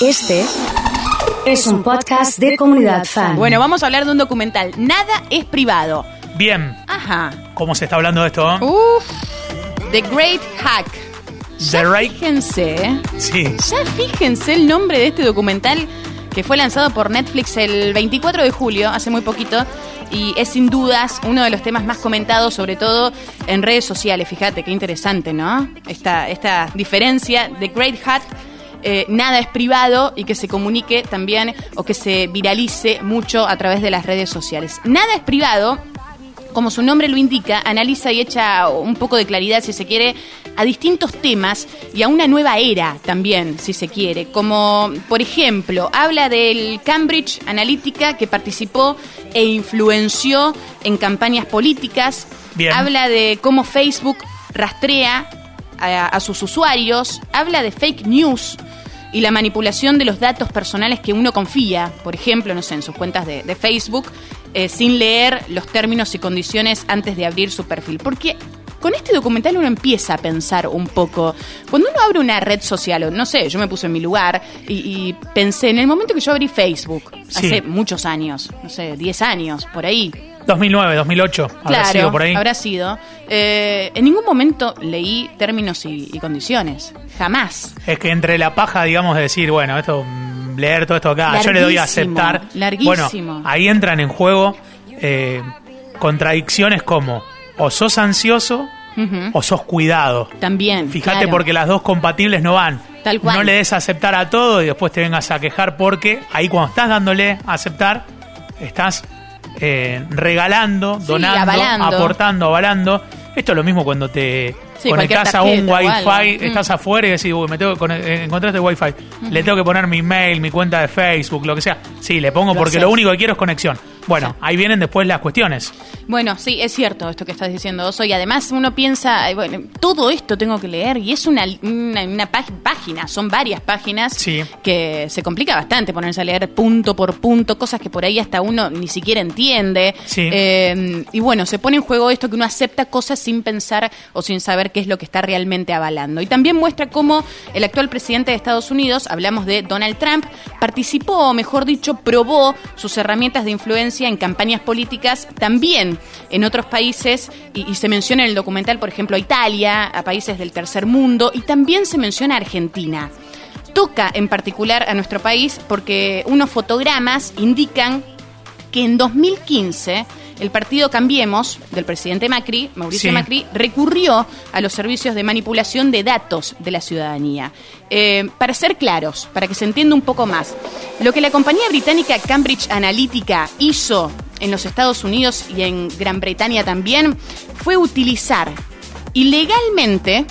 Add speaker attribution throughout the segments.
Speaker 1: Este es un podcast de comunidad fan.
Speaker 2: Bueno, vamos a hablar de un documental. Nada es privado.
Speaker 3: Bien,
Speaker 2: Ajá.
Speaker 3: ¿cómo se está hablando de esto?
Speaker 2: Uf. The Great Hack.
Speaker 3: The
Speaker 2: Ya
Speaker 3: Right-
Speaker 2: Fíjense,
Speaker 3: Sí.
Speaker 2: ya fíjense el nombre de este documental que fue lanzado por Netflix el 24 de julio, hace muy poquito, y es sin dudas uno de los temas más comentados, sobre todo en redes sociales. Fíjate, qué interesante, ¿no? Esta, esta diferencia de Great Hack. Eh, nada es privado y que se comunique también o que se viralice mucho a través de las redes sociales. Nada es privado como su nombre lo indica, analiza y echa un poco de claridad, si se quiere, a distintos temas y a una nueva era también, si se quiere. Como, por ejemplo, habla del Cambridge Analytica que participó e influenció en campañas políticas.
Speaker 3: Bien.
Speaker 2: Habla de cómo Facebook rastrea a, a sus usuarios. Habla de fake news y la manipulación de los datos personales que uno confía, por ejemplo, no sé, en sus cuentas de, de Facebook, eh, sin leer los términos y condiciones antes de abrir su perfil. Porque con este documental uno empieza a pensar un poco. Cuando uno abre una red social, o no sé, yo me puse en mi lugar y, y pensé, en el momento que yo abrí Facebook,
Speaker 3: Sí.
Speaker 2: hace muchos años, no sé, 10 años, por ahí,
Speaker 3: 2009, 2008, habrá sido por ahí.
Speaker 2: habrá sido. Eh, en ningún momento leí términos y, y condiciones. Jamás.
Speaker 3: Es que entre la paja, digamos, de decir, bueno, esto, mm, leer todo esto acá, yo le doy a aceptar.
Speaker 2: larguísimo.
Speaker 3: Bueno, ahí entran en juego eh, contradicciones como o sos ansioso o sos cuidado.
Speaker 2: También.
Speaker 3: Fíjate
Speaker 2: claro.
Speaker 3: porque las dos compatibles no van.
Speaker 2: Tal cual.
Speaker 3: No le des a aceptar a todo y después te vengas a quejar porque ahí cuando estás dándole a aceptar, estás eh, regalando,
Speaker 2: Sí,
Speaker 3: donando,
Speaker 2: avalando.
Speaker 3: aportando, avalando. Esto es lo mismo cuando te
Speaker 2: Sí,
Speaker 3: conectás a un wifi,
Speaker 2: algo. Mm.
Speaker 3: estás afuera y decís, uy, me tengo que eh, encontraste wifi, le tengo que poner mi mail, mi cuenta de Facebook, lo que sea. Sí, le pongo
Speaker 2: Lo
Speaker 3: porque
Speaker 2: haces.
Speaker 3: lo único que quiero es conexión. Bueno, ahí vienen después las cuestiones.
Speaker 2: Bueno, sí, es cierto esto que estás diciendo, Oso. Y además uno piensa, bueno, todo esto tengo que leer y es una, una, página, son varias páginas
Speaker 3: Sí.
Speaker 2: que se complica bastante ponerse a leer punto por punto, cosas que por ahí hasta uno ni siquiera entiende.
Speaker 3: Sí.
Speaker 2: Eh, y bueno, se pone en juego esto que uno acepta cosas sin pensar o sin saber qué es lo que está realmente avalando. Y también muestra cómo el actual presidente de Estados Unidos, hablamos de Donald Trump, participó, o mejor dicho, probó sus herramientas de influencia en campañas políticas también en otros países, y, y se menciona en el documental, por ejemplo, a Italia, a países del tercer mundo, y también se menciona a Argentina. Toca en particular a nuestro país porque unos fotogramas indican que en 2015 el partido Cambiemos del presidente Macri, Mauricio
Speaker 3: Sí.
Speaker 2: Macri, recurrió a los servicios de manipulación de datos de la ciudadanía. Eh, para ser claros, para que se entienda un poco más, lo que la compañía británica Cambridge Analytica hizo en los Estados Unidos y en Gran Bretaña también fue utilizar ilegalmente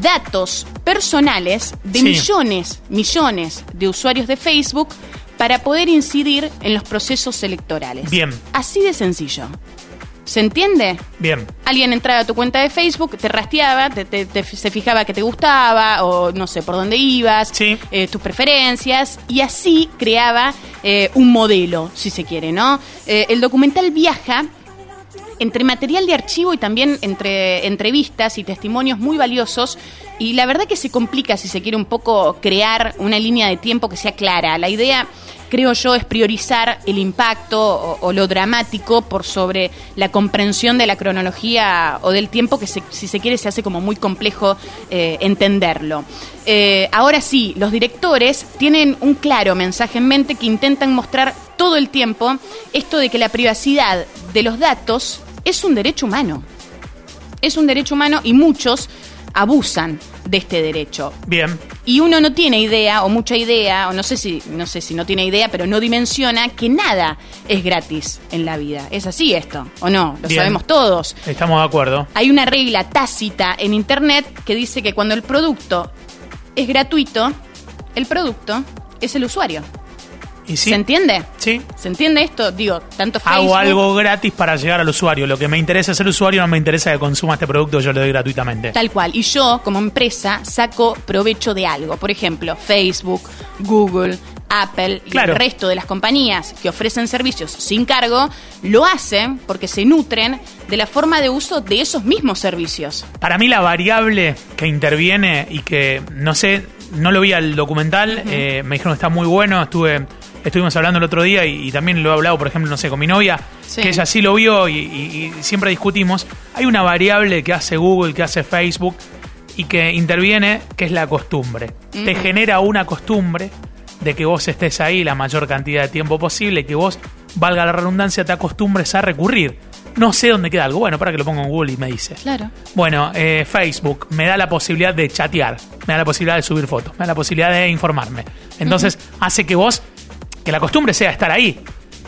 Speaker 2: datos personales de
Speaker 3: Sí.
Speaker 2: millones, millones de usuarios de Facebook para poder incidir en los procesos electorales.
Speaker 3: Bien.
Speaker 2: Así de sencillo. ¿Se entiende?
Speaker 3: Bien.
Speaker 2: Alguien entraba a tu cuenta de Facebook, te rastreaba, te, te- te- se fijaba que te gustaba o no sé por dónde ibas,
Speaker 3: Sí.
Speaker 2: eh, tus preferencias y así creaba eh, un modelo, si se quiere, ¿no? Eh, el documental viaja entre material de archivo y también entre entrevistas y testimonios muy valiosos. Y la verdad que se complica si se quiere un poco crear una línea de tiempo que sea clara. La idea, creo yo, es priorizar el impacto o, lo dramático por sobre la comprensión de la cronología o del tiempo que, si se quiere, se hace como muy complejo eh, entenderlo. Eh, ahora sí, los directores tienen un claro mensaje en mente que intentan mostrar todo el tiempo esto de que la privacidad de los datos es un derecho humano. Es un derecho humano y muchos abusan de este derecho.
Speaker 3: Bien.
Speaker 2: Y uno no tiene idea, o mucha idea, o no sé si, no sé si no tiene idea, pero no dimensiona que nada es gratis en la vida. Es así esto, ¿o no? Lo
Speaker 3: Bien.
Speaker 2: sabemos todos.
Speaker 3: Estamos de acuerdo.
Speaker 2: Hay una regla tácita en internet que dice que cuando el producto es gratuito, el producto es el usuario.
Speaker 3: ¿Y sí?
Speaker 2: ¿Se entiende?
Speaker 3: Sí.
Speaker 2: ¿Se entiende esto? Digo, tanto Facebook...
Speaker 3: Hago algo gratis para llegar al usuario. Lo que me interesa es el usuario, no me interesa que consuma este producto, yo le doy gratuitamente.
Speaker 2: Tal cual. Y yo, como empresa, saco provecho de algo. Por ejemplo, Facebook, Google, Apple y
Speaker 3: Claro.
Speaker 2: el resto de las compañías que ofrecen servicios sin cargo, lo hacen porque se nutren de la forma de uso de esos mismos servicios.
Speaker 3: Para mí la variable que interviene y que no sé no lo vi al documental, eh, me dijeron que está muy bueno, estuve estuvimos hablando el otro día y, y también lo he hablado, por ejemplo, no sé, con mi novia,
Speaker 2: Sí.
Speaker 3: que ella sí lo vio y, y- y siempre discutimos. Hay una variable que hace Google, que hace Facebook y que interviene, que es la costumbre. Te genera una costumbre de que vos estés ahí la mayor cantidad de tiempo posible, que vos, valga la redundancia, te acostumbres a recurrir. No sé dónde queda algo. Bueno, para que lo ponga en Google y me dice.
Speaker 2: Claro.
Speaker 3: Bueno, eh, Facebook me da la posibilidad de chatear, me da la posibilidad de subir fotos, me da la posibilidad de informarme. Entonces hace que vos, que la costumbre sea estar ahí.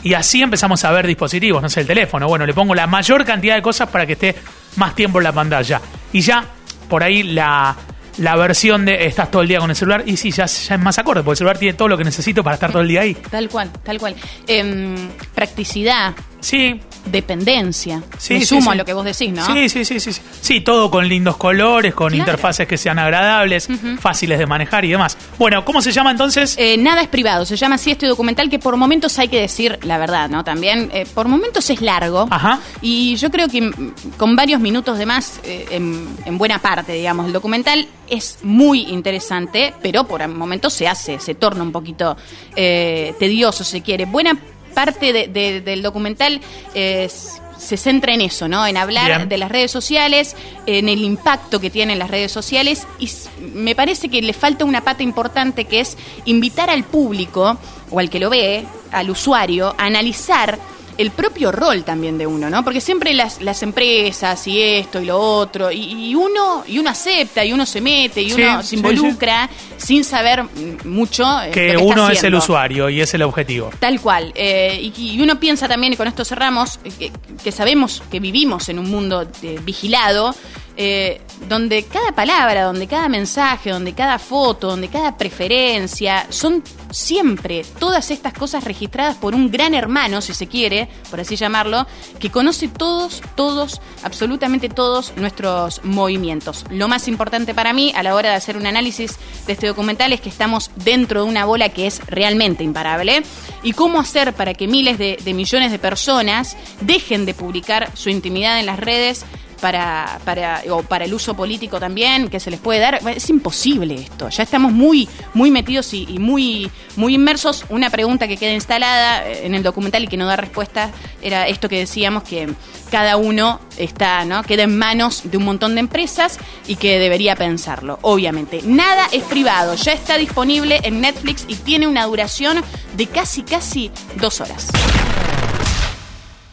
Speaker 3: Y así empezamos a ver dispositivos, no sé, el teléfono. Bueno, le pongo la mayor cantidad de cosas para que esté más tiempo en la pantalla. Y ya, por ahí la, la versión de estás todo el día con el celular, y sí, ya, ya es más acorde, porque el celular tiene todo lo que necesito para estar todo el día ahí.
Speaker 2: Tal cual, tal cual. Em, practicidad,
Speaker 3: Sí,
Speaker 2: dependencia.
Speaker 3: Sí,
Speaker 2: Me sumo
Speaker 3: sí.
Speaker 2: a lo que vos decís, ¿no?
Speaker 3: Sí, sí, sí, sí. Sí, todo con lindos colores, con
Speaker 2: Claro.
Speaker 3: interfaces que sean agradables, fáciles de manejar y demás. Bueno, ¿cómo se llama entonces?
Speaker 2: Eh, nada es privado, se llama así este documental que por momentos hay que decir la verdad, ¿no? También, eh, por momentos es largo.
Speaker 3: Ajá.
Speaker 2: Y yo creo que mm, con varios minutos de más, eh, en, en buena parte, digamos, el documental es muy interesante, pero por momentos se hace, se torna un poquito eh, tedioso, se quiere. Buena parte de- de- del documental es- se centra en eso, ¿no? En hablar
Speaker 3: Bien.
Speaker 2: de las redes sociales, en el impacto que tienen las redes sociales y me parece que le falta una pata importante que es invitar al público o al que lo ve, al usuario, a analizar el propio rol también de uno, ¿no? Porque siempre las, las empresas y esto y lo otro, y, y uno y uno acepta y uno se mete y
Speaker 3: Sí,
Speaker 2: uno se involucra sin saber mucho eh,
Speaker 3: que
Speaker 2: lo que está
Speaker 3: uno es el usuario y es el objetivo.
Speaker 2: Tal cual. Eh, y, y uno piensa también, y con esto cerramos, eh, que, que sabemos que vivimos en un mundo eh, vigilado, eh, donde cada palabra, donde cada mensaje, donde cada foto, donde cada preferencia, son siempre todas estas cosas registradas por un gran hermano, si se quiere, por así llamarlo, que conoce todos, todos, absolutamente todos nuestros movimientos. Lo más importante para mí a la hora de hacer un análisis de este documental es que estamos dentro de una bola que es realmente imparable y cómo hacer para que miles de, de millones de personas dejen de publicar su intimidad en las redes para, para, o para el uso político también que se les puede dar. Es imposible esto. Ya estamos muy, muy metidos y, y muy, muy inmersos. Una pregunta que queda instalada eh, en el documental y que no da respuesta era esto que decíamos que cada uno está, ¿no? Queda en manos de un montón de empresas y que debería pensarlo, obviamente. Nada es privado, ya está disponible en Netflix y tiene una duración de casi, casi dos horas.